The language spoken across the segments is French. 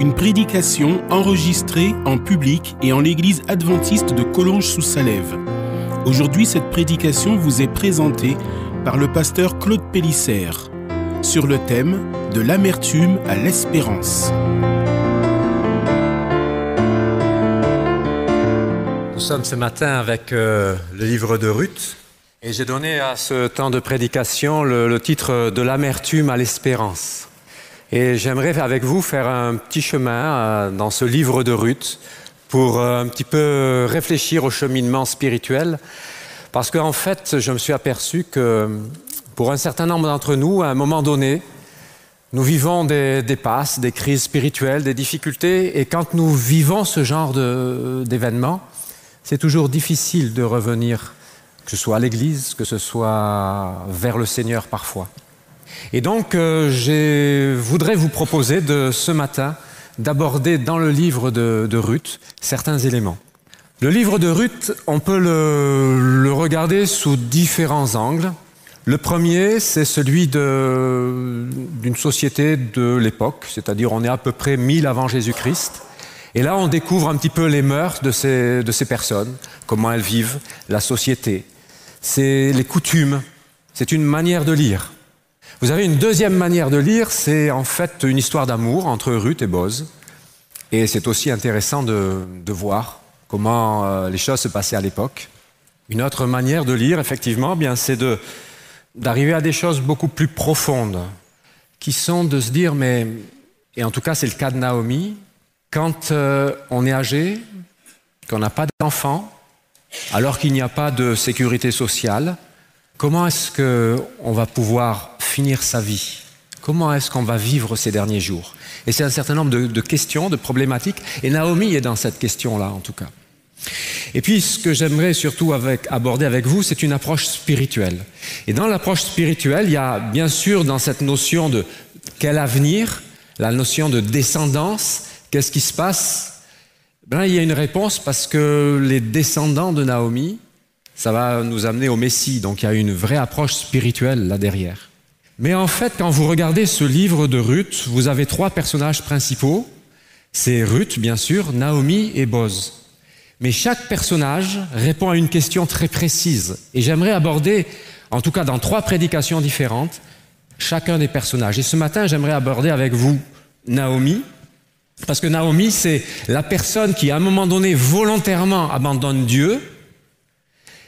Une prédication enregistrée en public et en l'église adventiste de Collonges-sous-Salève. Aujourd'hui, cette prédication vous est présentée par le pasteur Claude Pélissère sur le thème de l'amertume à l'espérance. Nous sommes ce matin avec euh, le livre de Ruth et j'ai donné à ce temps de prédication le, le titre de l'amertume à l'espérance. Et j'aimerais avec vous faire un petit chemin euh, dans ce livre de Ruth pour euh, un petit peu réfléchir au cheminement spirituel. Parce qu'en fait, je me suis aperçu que pour un certain nombre d'entre nous, à un moment donné, nous vivons des, passes, des crises spirituelles, des difficultés. Et quand nous vivons ce genre d'événements, c'est toujours difficile de revenir, que ce soit à l'Église, que ce soit vers le Seigneur parfois. Et donc, euh, je voudrais vous proposer ce matin d'aborder dans le livre de, Ruth certains éléments. Le livre de Ruth, on peut le, regarder sous différents angles. Le premier, c'est celui d'une société de l'époque, c'est-à-dire on est à peu près 1000 avant Jésus-Christ. Et là, on découvre un petit peu les mœurs de ces personnes, comment elles vivent, la société, c'est les coutumes, c'est une manière de lire. Vous avez une deuxième manière de lire, c'est en fait une histoire d'amour entre Ruth et Boz. Et c'est aussi intéressant de, voir comment euh, les choses se passaient à l'époque. Une autre manière de lire, effectivement, bien, c'est d'arriver à des choses beaucoup plus profondes, qui sont de se dire, mais, et en tout cas c'est le cas de Naomi, quand euh, on est âgé, qu'on n'a pas d'enfants, alors qu'il n'y a pas de sécurité sociale, comment est-ce qu'on va pouvoir finir sa vie Comment est-ce qu'on va vivre ces derniers jours? Et c'est un certain nombre de, questions, de problématiques, et Naomi est dans cette question-là en tout cas. Et puis ce que j'aimerais surtout aborder avec vous, c'est une approche spirituelle. Et dans l'approche spirituelle, il y a bien sûr dans cette notion de quel avenir, la notion de descendance, qu'est-ce qui se passe? Ben, Il y a une réponse parce que les descendants de Naomi, ça va nous amener au Messie, donc il y a une vraie approche spirituelle là derrière. Mais en fait, quand vous regardez ce livre de Ruth, vous avez trois personnages principaux. C'est Ruth, bien sûr, Naomi et Boz. Mais chaque personnage répond à une question très précise. Et j'aimerais aborder, en tout cas dans trois prédications différentes, chacun des personnages. Et ce matin, j'aimerais aborder avec vous Naomi, parce que Naomi, c'est la personne qui, à un moment donné, volontairement abandonne Dieu.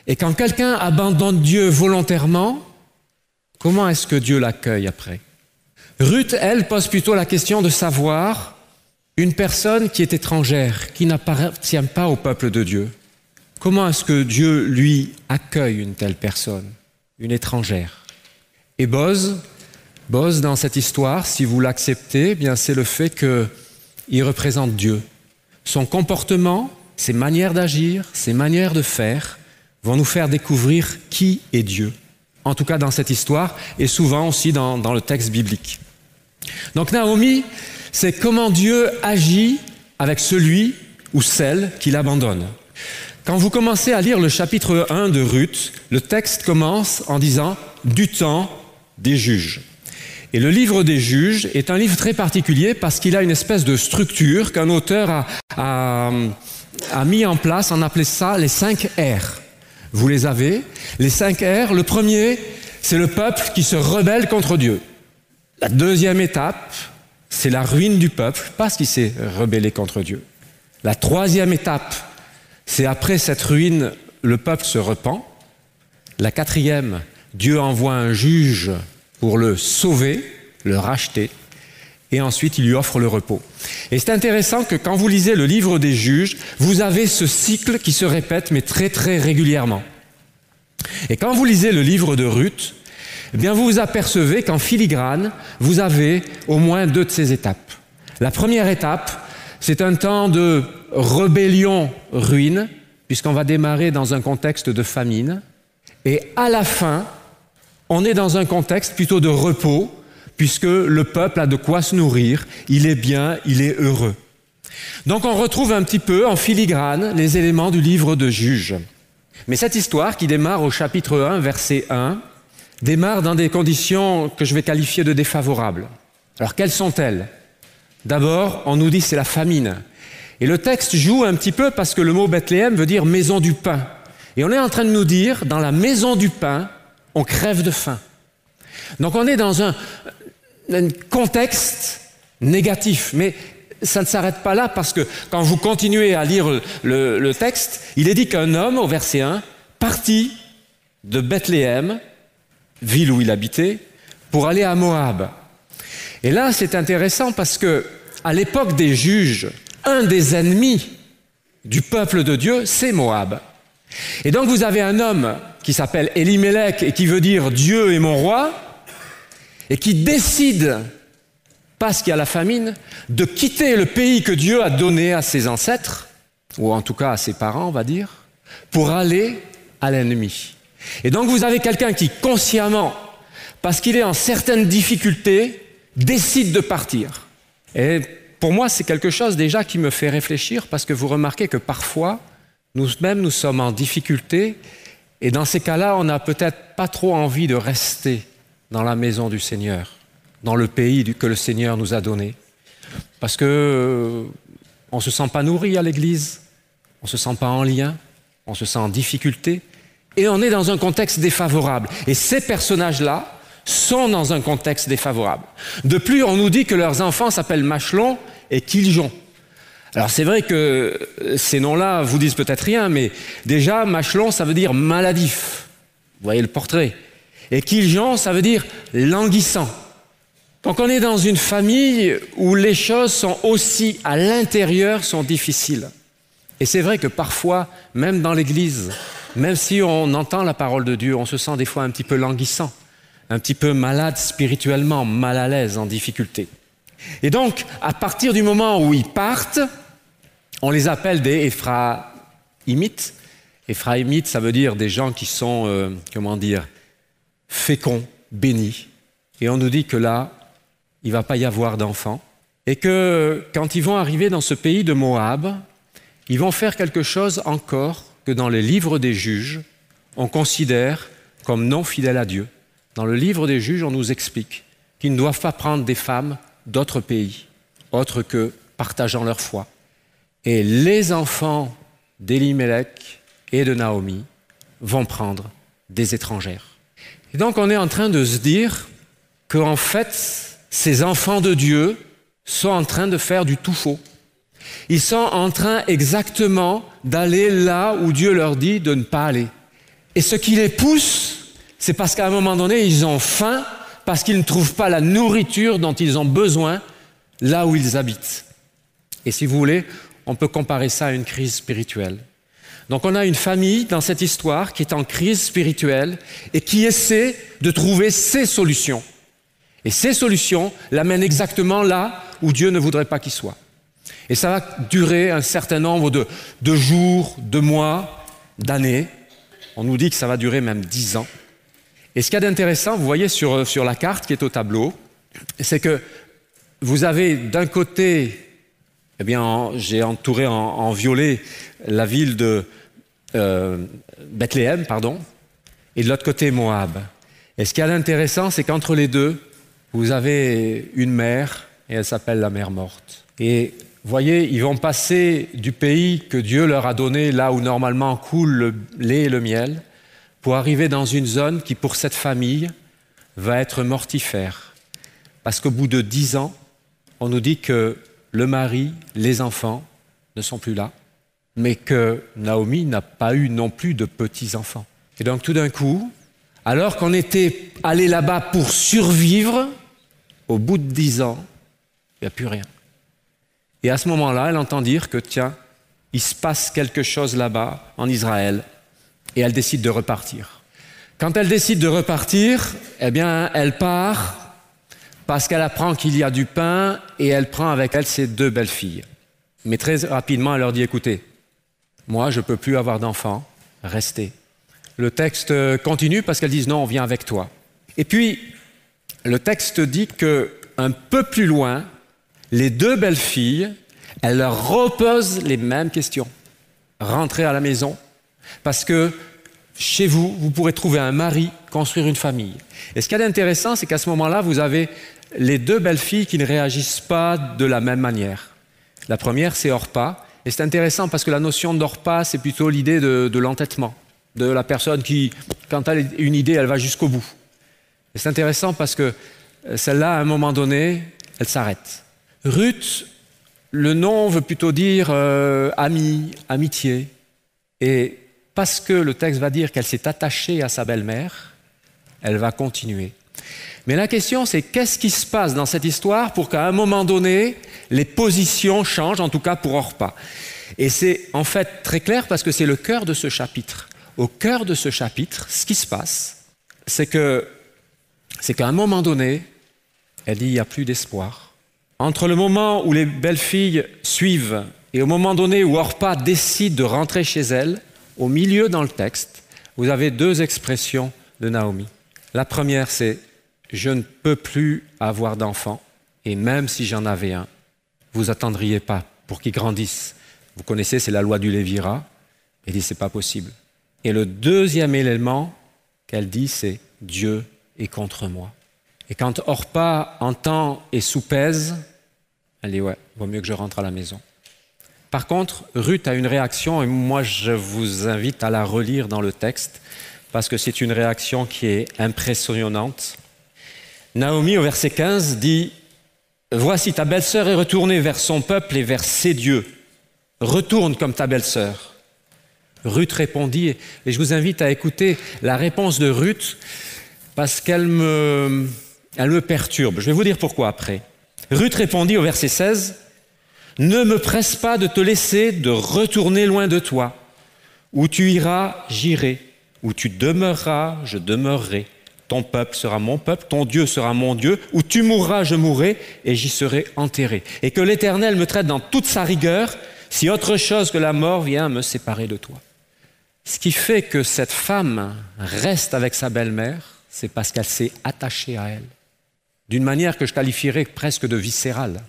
Et quand quelqu'un abandonne Dieu volontairement, comment est-ce que Dieu l'accueille après? Ruth, elle, pose plutôt la question de savoir une personne qui est étrangère, qui n'appartient pas au peuple de Dieu. Comment est-ce que Dieu, lui, accueille une telle personne, une étrangère? Et Boz, Boz, dans cette histoire, si vous l'acceptez, eh bien c'est le fait qu'il représente Dieu. Son comportement, ses manières d'agir, ses manières de faire vont nous faire découvrir qui est Dieu. En tout cas dans cette histoire et souvent aussi dans, le texte biblique. Donc Naomi, c'est comment Dieu agit avec celui ou celle qui l'abandonne. Quand vous commencez à lire le chapitre 1 de Ruth, le texte commence en disant du temps des juges. Et le livre des juges est un livre très particulier parce qu'il a une espèce de structure qu'un auteur a, mis en place, on appelait ça les cinq R. Vous les avez. Les cinq R, le premier, c'est le peuple qui se rebelle contre Dieu. La deuxième étape, c'est la ruine du peuple parce qu'il s'est rebellé contre Dieu. La troisième étape, c'est après cette ruine, le peuple se repent. La quatrième, Dieu envoie un juge pour le sauver, le racheter, et ensuite il lui offre le repos. Et c'est intéressant que quand vous lisez le livre des juges, vous avez ce cycle qui se répète, mais très très régulièrement. Et quand vous lisez le livre de Ruth, eh bien vous vous apercevez qu'en filigrane, vous avez au moins deux de ces étapes. La première étape, C'est un temps de rébellion, ruine, puisqu'on va démarrer dans un contexte de famine. Et à la fin, on est dans un contexte plutôt de repos, puisque le peuple a de quoi se nourrir, il est bien, il est heureux. Donc on retrouve un petit peu en filigrane les éléments du livre de Juges. Mais cette histoire qui démarre au chapitre 1, verset 1, démarre dans des conditions que je vais qualifier de défavorables. Alors quelles sont-elles? D'abord, on nous dit c'est la famine. Et le texte joue un petit peu parce que le mot Bethléem veut dire maison du pain. Et on est en train de nous dire, dans la maison du pain, on crève de faim. Donc on est dans un, un contexte négatif. Mais ça ne s'arrête pas là parce que quand vous continuez à lire le, texte, il est dit qu'un homme, au verset 1, partit de Bethléem, ville où il habitait, pour aller à Moab. Et là, c'est intéressant parce que, à l'époque des juges, un des ennemis du peuple de Dieu, c'est Moab. Et donc vous avez un homme qui s'appelle Elimelech et qui veut dire Dieu est mon roi, et qui décide parce qu'il y a la famine, de quitter le pays que Dieu a donné à ses ancêtres, ou en tout cas à ses parents, on va dire, pour aller à l'ennemi. Et donc vous avez quelqu'un qui consciemment, parce qu'il est en certaines difficultés, décide de partir. Et pour moi, c'est quelque chose déjà qui me fait réfléchir, parce que vous remarquez que parfois, nous-mêmes, nous sommes en difficulté, et dans ces cas-là, on n'a peut-être pas trop envie de rester dans la maison du Seigneur dans le pays que le Seigneur nous a donné. Parce que euh, on ne se sent pas nourri à l'église, on ne se sent pas en lien, on se sent en difficulté, et on est dans un contexte défavorable. Et ces personnages-là sont dans un contexte défavorable. De plus, on nous dit que leurs enfants s'appellent Machelon et Kiljon. Alors c'est vrai que euh, ces noms-là vous disent peut-être rien, mais déjà Machelon, ça veut dire maladif. Vous voyez le portrait. Et Kiljon, ça veut dire languissant. Donc on est dans une famille où les choses sont aussi à l'intérieur sont difficiles. Et c'est vrai que parfois, même dans l'Église, même si on entend la parole de Dieu, on se sent des fois un petit peu languissant, un petit peu malade spirituellement, mal à l'aise, en difficulté. Et donc, à partir du moment où ils partent, on les appelle des Éphraïmites. Éphraïmites, ça veut dire des gens qui sont, euh, comment dire, féconds, bénis. Et on nous dit que là, il ne va pas y avoir d'enfants, et que quand ils vont arriver dans ce pays de Moab, ils vont faire quelque chose encore que dans les livres des juges, on considère comme non fidèles à Dieu. Dans le livre des juges, on nous explique qu'ils ne doivent pas prendre des femmes d'autres pays, autres que partageant leur foi. Et les enfants d'Elimelech et de Naomi vont prendre des étrangères. Et donc on est en train de se dire qu'en fait, ces enfants de Dieu sont en train de faire du tout faux. Ils sont en train exactement d'aller là où Dieu leur dit de ne pas aller. Et ce qui les pousse, c'est parce qu'à un moment donné, ils ont faim, parce qu'ils ne trouvent pas la nourriture dont ils ont besoin là où ils habitent. Et si vous voulez, on peut comparer ça à une crise spirituelle. Donc on a une famille dans cette histoire qui est en crise spirituelle et qui essaie de trouver ses solutions. Et ces solutions l'amènent exactement là où Dieu ne voudrait pas qu'il soit. Et ça va durer un certain nombre de, jours, de mois, d'années. On nous dit que ça va durer même dix ans. Et ce qu'il y a d'intéressant, vous voyez sur la carte qui est au tableau, c'est que vous avez d'un côté, eh bien, j'ai entouré en, violet la ville de euh, Bethléem, pardon, et de l'autre côté Moab. Et ce qu'il y a d'intéressant, c'est qu'entre les deux, vous avez une mer et elle s'appelle la mer morte. Et voyez, ils vont passer du pays que Dieu leur a donné, là où normalement coule le lait et le miel, pour arriver dans une zone qui, pour cette famille, va être mortifère. Parce qu'au bout de dix ans, on nous dit que le mari, les enfants ne sont plus là, mais que Naomi n'a pas eu non plus de petits-enfants. Et donc tout d'un coup, alors qu'on était allé là-bas pour survivre, au bout de dix ans, il n'y a plus rien. Et à ce moment-là, elle entend dire que, tiens, il se passe quelque chose là-bas, en Israël, et elle décide de repartir. Quand elle décide de repartir, eh bien, elle part parce qu'elle apprend qu'il y a du pain et elle prend avec elle ses deux belles filles. Mais très rapidement, elle leur dit, écoutez, moi, je ne peux plus avoir d'enfants, restez. Le texte continue parce qu'elles disent, non, on vient avec toi. Et puis, le texte dit que un peu plus loin, les deux belles filles, elles leur reposent les mêmes questions. Rentrez à la maison, parce que chez vous, vous pourrez trouver un mari, construire une famille. Et ce qui est intéressant, c'est qu'à ce moment-là, vous avez les deux belles filles qui ne réagissent pas de la même manière. La première, c'est Orpa. Et c'est intéressant parce que la notion d'Orpa, c'est plutôt l'idée de, l'entêtement, de la personne qui, quand elle a une idée, elle va jusqu'au bout. Et c'est intéressant parce que euh, celle-là, à un moment donné, elle s'arrête. Ruth, le nom veut plutôt dire euh, ami, amitié. Et parce que le texte va dire qu'elle s'est attachée à sa belle-mère, elle va continuer. Mais la question, c'est qu'est-ce qui se passe dans cette histoire pour qu'à un moment donné, les positions changent, en tout cas pour Orpa. Et c'est en fait très clair parce que c'est le cœur de ce chapitre. Au cœur de ce chapitre, ce qui se passe, c'est que c'est qu'à un moment donné, elle dit il n'y a plus d'espoir. Entre le moment où les belles filles suivent et au moment donné où Orpa décide de rentrer chez elle, au milieu dans le texte, vous avez deux expressions de Naomi. La première, c'est je ne peux plus avoir d'enfant, et même si j'en avais un, vous attendriez pas pour qu'il grandisse. Vous connaissez, c'est la loi du Lévira. Elle dit c'est pas possible. Et le deuxième élément qu'elle dit, c'est Dieu est contre moi. Et quand Orpa entend et soupèse, elle dit ouais, vaut mieux que je rentre à la maison. Par contre, Ruth a une réaction, et moi je vous invite à la relire dans le texte, parce que c'est une réaction qui est impressionnante. Naomi, au verset 15, dit Voici, ta belle-sœur est retournée vers son peuple et vers ses dieux. Retourne comme ta belle-sœur. Ruth répondit, et je vous invite à écouter la réponse de Ruth, parce qu'elle me, me perturbe. Je vais vous dire pourquoi après. Ruth répondit au verset 16, Ne me presse pas de te laisser de retourner loin de toi. Où tu iras, j'irai. Où tu demeureras, je demeurerai. Ton peuple sera mon peuple, ton Dieu sera mon Dieu, où tu mourras, je mourrai, et j'y serai enterré. Et que l'Éternel me traite dans toute sa rigueur, si autre chose que la mort vient me séparer de toi. Ce qui fait que cette femme reste avec sa belle-mère, c'est parce qu'elle s'est attachée à elle, d'une manière que je qualifierais presque de viscérale.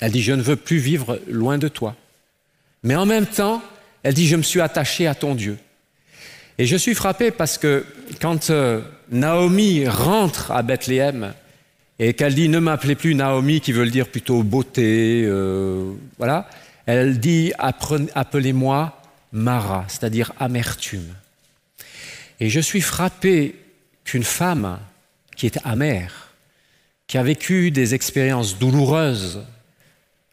Elle dit, je ne veux plus vivre loin de toi. Mais en même temps, elle dit, je me suis attachée à ton Dieu. Et je suis frappé parce que quand euh, Naomi rentre à Bethléem et qu'elle dit ne m'appelez plus Naomi, qui veut dire plutôt beauté, euh, voilà, elle dit appelez-moi Mara, c'est-à-dire amertume. Et je suis frappé qu'une femme qui est amère, qui a vécu des expériences douloureuses,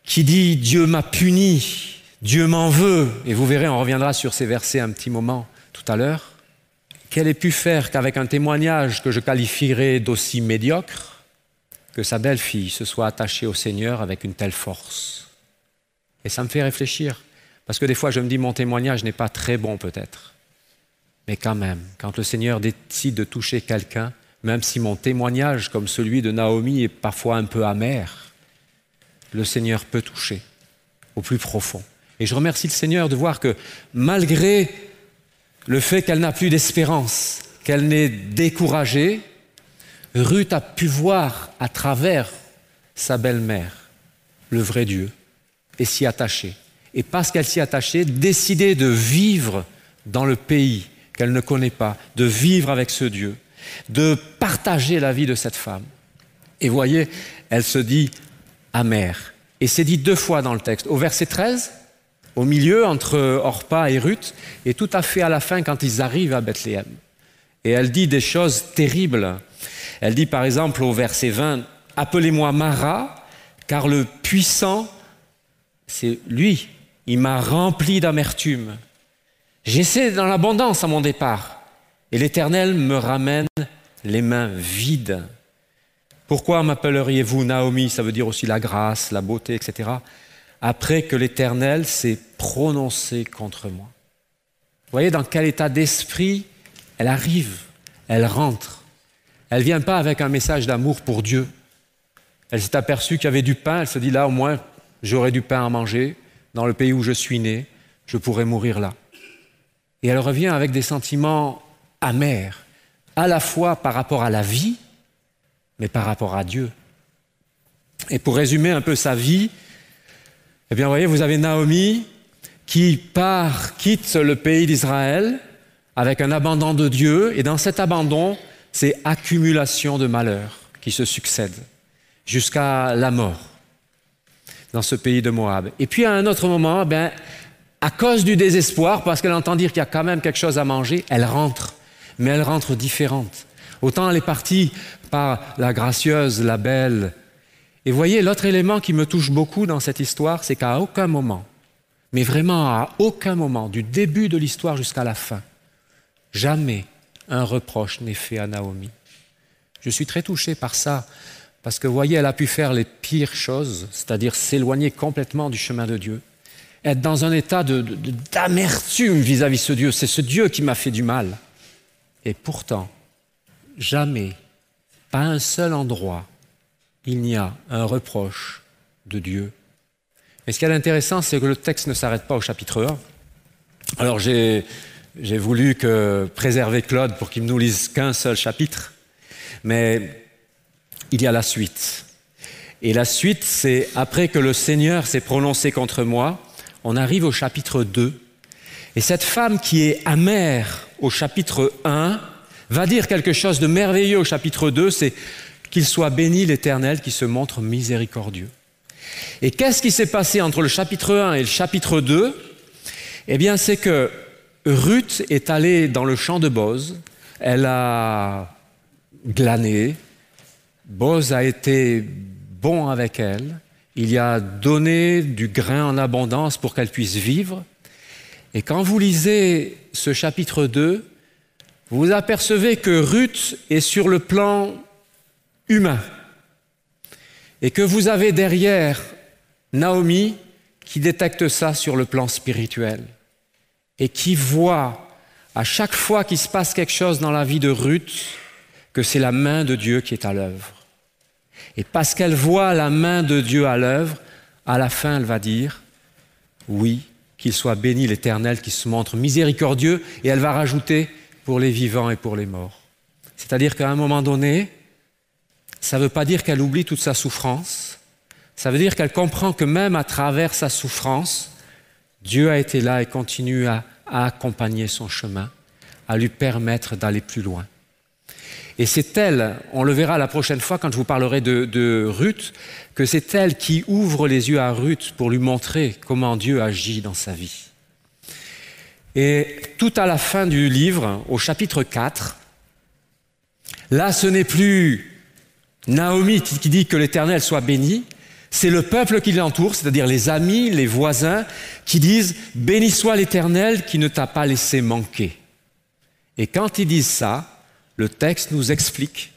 qui dit Dieu m'a puni, Dieu m'en veut, et vous verrez, on reviendra sur ces versets un petit moment tout à l'heure, qu'elle ait pu faire qu'avec un témoignage que je qualifierais d'aussi médiocre, que sa belle-fille se soit attachée au Seigneur avec une telle force. Et ça me fait réfléchir, parce que des fois je me dis mon témoignage n'est pas très bon peut-être. Mais quand même, quand le Seigneur décide de toucher quelqu'un, même si mon témoignage, comme celui de Naomi, est parfois un peu amer, le Seigneur peut toucher au plus profond. Et je remercie le Seigneur de voir que malgré le fait qu'elle n'a plus d'espérance, qu'elle n'est découragée, Ruth a pu voir à travers sa belle-mère le vrai Dieu et s'y attacher. Et parce qu'elle s'y attachait, décider de vivre dans le pays qu'elle ne connaît pas, de vivre avec ce Dieu, de partager la vie de cette femme. Et voyez, elle se dit amère. Et c'est dit deux fois dans le texte. Au verset 13, au milieu entre Orpa et Ruth, et tout à fait à la fin quand ils arrivent à Bethléem. Et elle dit des choses terribles. Elle dit par exemple au verset 20, Appelez-moi Mara, car le puissant, c'est lui, il m'a rempli d'amertume. J'essaie dans l'abondance à mon départ, et l'Éternel me ramène les mains vides. Pourquoi m'appelleriez-vous Naomi? Ça veut dire aussi la grâce, la beauté, etc après que l'Éternel s'est prononcé contre moi. Vous voyez dans quel état d'esprit elle arrive, elle rentre. Elle ne vient pas avec un message d'amour pour Dieu. Elle s'est aperçue qu'il y avait du pain, elle se dit là au moins j'aurai du pain à manger, dans le pays où je suis né, je pourrais mourir là. Et elle revient avec des sentiments amers, à la fois par rapport à la vie, mais par rapport à Dieu. Et pour résumer un peu sa vie, eh bien, vous voyez, vous avez Naomi qui part, quitte le pays d'Israël avec un abandon de Dieu, et dans cet abandon, c'est accumulation de malheurs qui se succèdent jusqu'à la mort dans ce pays de Moab. Et puis à un autre moment, ben, à cause du désespoir, parce qu'elle entend dire qu'il y a quand même quelque chose à manger, elle rentre, mais elle rentre différente. Autant elle est partie par la gracieuse, la belle. Et voyez, l'autre élément qui me touche beaucoup dans cette histoire, c'est qu'à aucun moment, mais vraiment à aucun moment, du début de l'histoire jusqu'à la fin, jamais un reproche n'est fait à Naomi. Je suis très touché par ça, parce que, voyez, elle a pu faire les pires choses, c'est-à-dire s'éloigner complètement du chemin de Dieu, être dans un état d'amertume vis-à-vis de ce Dieu. C'est ce Dieu qui m'a fait du mal. Et pourtant, jamais, pas un seul endroit, il n'y a un reproche de Dieu. Et ce qui est intéressant, c'est que le texte ne s'arrête pas au chapitre 1. Alors j'ai voulu préserver Claude pour qu'il ne nous lise qu'un seul chapitre, mais il y a la suite. Et la suite, c'est après que le Seigneur s'est prononcé contre moi, on arrive au chapitre 2. Et cette femme qui est amère au chapitre 1 va dire quelque chose de merveilleux au chapitre 2, c'est qu'il soit béni l'Éternel qui se montre miséricordieux. Et qu'est-ce qui s'est passé entre le chapitre 1 et le chapitre 2 Eh bien, c'est que Ruth est allée dans le champ de Boz, elle a glané, Boz a été bon avec elle, il y a donné du grain en abondance pour qu'elle puisse vivre. Et quand vous lisez ce chapitre 2, vous apercevez que Ruth est sur le plan humain et que vous avez derrière Naomi qui détecte ça sur le plan spirituel et qui voit à chaque fois qu'il se passe quelque chose dans la vie de Ruth que c'est la main de Dieu qui est à l'œuvre. Et parce qu'elle voit la main de Dieu à l'œuvre, à la fin, elle va dire, oui, qu'il soit béni l'Éternel qui se montre miséricordieux, et elle va rajouter, pour les vivants et pour les morts. C'est-à-dire qu'à un moment donné, ça ne veut pas dire qu'elle oublie toute sa souffrance, ça veut dire qu'elle comprend que même à travers sa souffrance, Dieu a été là et continue à, accompagner son chemin, à lui permettre d'aller plus loin. Et c'est elle, on le verra la prochaine fois quand je vous parlerai de, Ruth, que c'est elle qui ouvre les yeux à Ruth pour lui montrer comment Dieu agit dans sa vie. Et tout à la fin du livre, au chapitre 4, là ce n'est plus Naomi qui dit que l'Éternel soit béni, c'est le peuple qui l'entoure, c'est-à-dire les amis, les voisins, qui disent Béni soit l'Éternel qui ne t'a pas laissé manquer. Et quand ils disent ça, le texte nous explique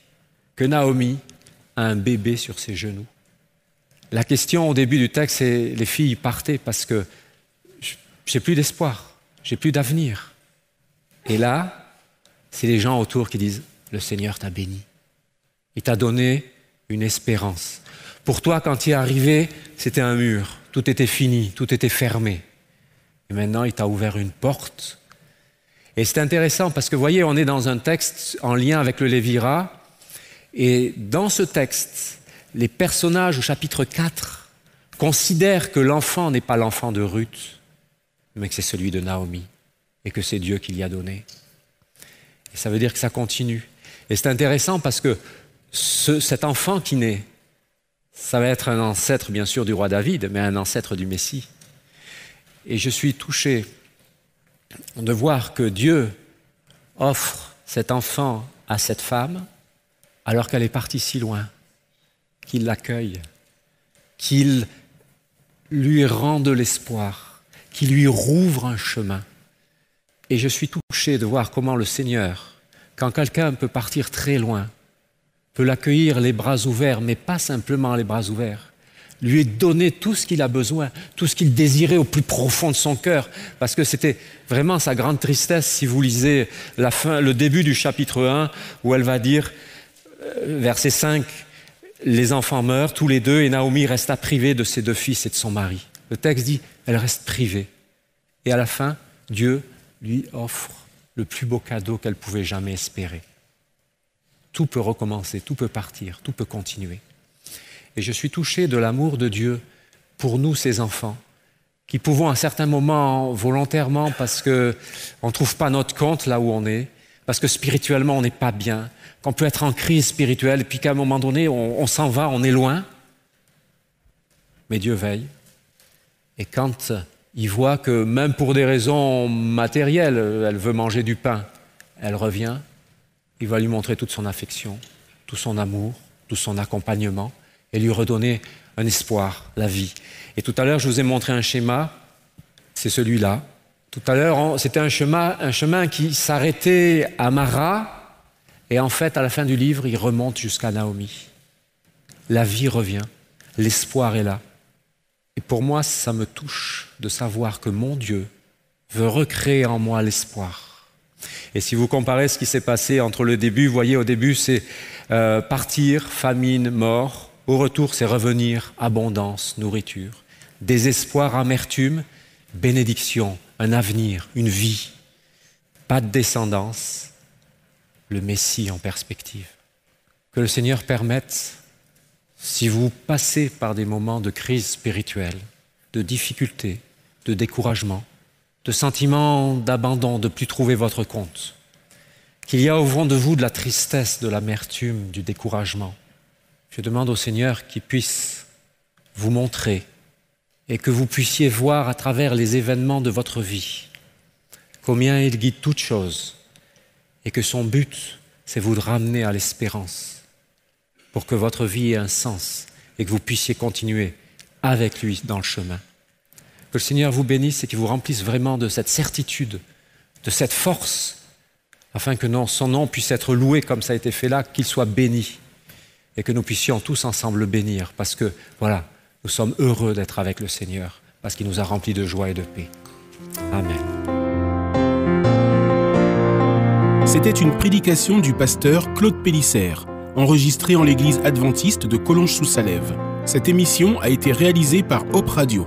que Naomi a un bébé sur ses genoux. La question au début du texte, c'est les filles partaient parce que j'ai plus d'espoir, j'ai plus d'avenir. Et là, c'est les gens autour qui disent Le Seigneur t'a béni. Il t'a donné une espérance. Pour toi, quand il est arrivé, c'était un mur. Tout était fini, tout était fermé. Et maintenant, il t'a ouvert une porte et c'est intéressant parce que, vous voyez, on est dans un texte en lien avec le Lévira, et dans ce texte, les personnages au chapitre 4 considèrent que l'enfant n'est pas l'enfant de Ruth, mais que c'est celui de Naomi, et que c'est Dieu qui l'y a donné. Et ça veut dire que ça continue. Et c'est intéressant parce que cet enfant qui naît, ça va être un ancêtre bien sûr du roi David, mais un ancêtre du Messie. Et je suis touché de voir que Dieu offre cet enfant à cette femme alors qu'elle est partie si loin, qu'il l'accueille, qu'il lui rend de l'espoir, qu'il lui rouvre un chemin. Et je suis touché de voir comment le Seigneur, quand quelqu'un peut partir très loin, peut l'accueillir les bras ouverts, mais pas simplement les bras ouverts, lui donner tout ce qu'il a besoin, tout ce qu'il désirait au plus profond de son cœur, parce que c'était vraiment sa grande tristesse si vous lisez la fin, le début du chapitre 1, où elle va dire, euh, verset 5, les enfants meurent tous les deux et Naomi resta privée de ses deux fils et de son mari. Le texte dit, elle reste privée. Et à la fin, Dieu lui offre le plus beau cadeau qu'elle pouvait jamais espérer. Tout peut recommencer, tout peut partir, tout peut continuer. Et je suis touché de l'amour de Dieu pour nous, ses enfants, qui pouvons à certains moments volontairement, parce qu'on ne trouve pas notre compte là où on est, parce que spirituellement on n'est pas bien, qu'on peut être en crise spirituelle, puis qu'à un moment donné on, on s'en va, on est loin. Mais Dieu veille. Et quand il voit que même pour des raisons matérielles, elle veut manger du pain, elle revient, il va lui montrer toute son affection, tout son amour, tout son accompagnement, et lui redonner un espoir, la vie. Et tout à l'heure, je vous ai montré un schéma, c'est celui-là. Tout à l'heure, c'était un chemin, un chemin qui s'arrêtait à Mara, et en fait, à la fin du livre, il remonte jusqu'à Naomi. La vie revient, l'espoir est là. Et pour moi, ça me touche de savoir que mon Dieu veut recréer en moi l'espoir. Et si vous comparez ce qui s'est passé entre le début, vous voyez, au début, c'est euh, partir, famine, mort. Au retour, c'est revenir, abondance, nourriture. Désespoir, amertume, bénédiction, un avenir, une vie. Pas de descendance, le Messie en perspective. Que le Seigneur permette, si vous passez par des moments de crise spirituelle, de difficulté, de découragement, de sentiment d'abandon, de plus trouver votre compte, qu'il y a au fond de vous de la tristesse, de l'amertume, du découragement, je demande au Seigneur qu'il puisse vous montrer et que vous puissiez voir à travers les événements de votre vie combien il guide toutes choses et que son but, c'est vous ramener à l'espérance pour que votre vie ait un sens et que vous puissiez continuer avec lui dans le chemin. Que le Seigneur vous bénisse et qu'il vous remplisse vraiment de cette certitude, de cette force, afin que son nom puisse être loué comme ça a été fait là, qu'il soit béni et que nous puissions tous ensemble le bénir parce que, voilà, nous sommes heureux d'être avec le Seigneur parce qu'il nous a remplis de joie et de paix. Amen. C'était une prédication du pasteur Claude Pélissère, enregistrée en l'église adventiste de Collonges-sous-Salève. Cette émission a été réalisée par Hop Radio.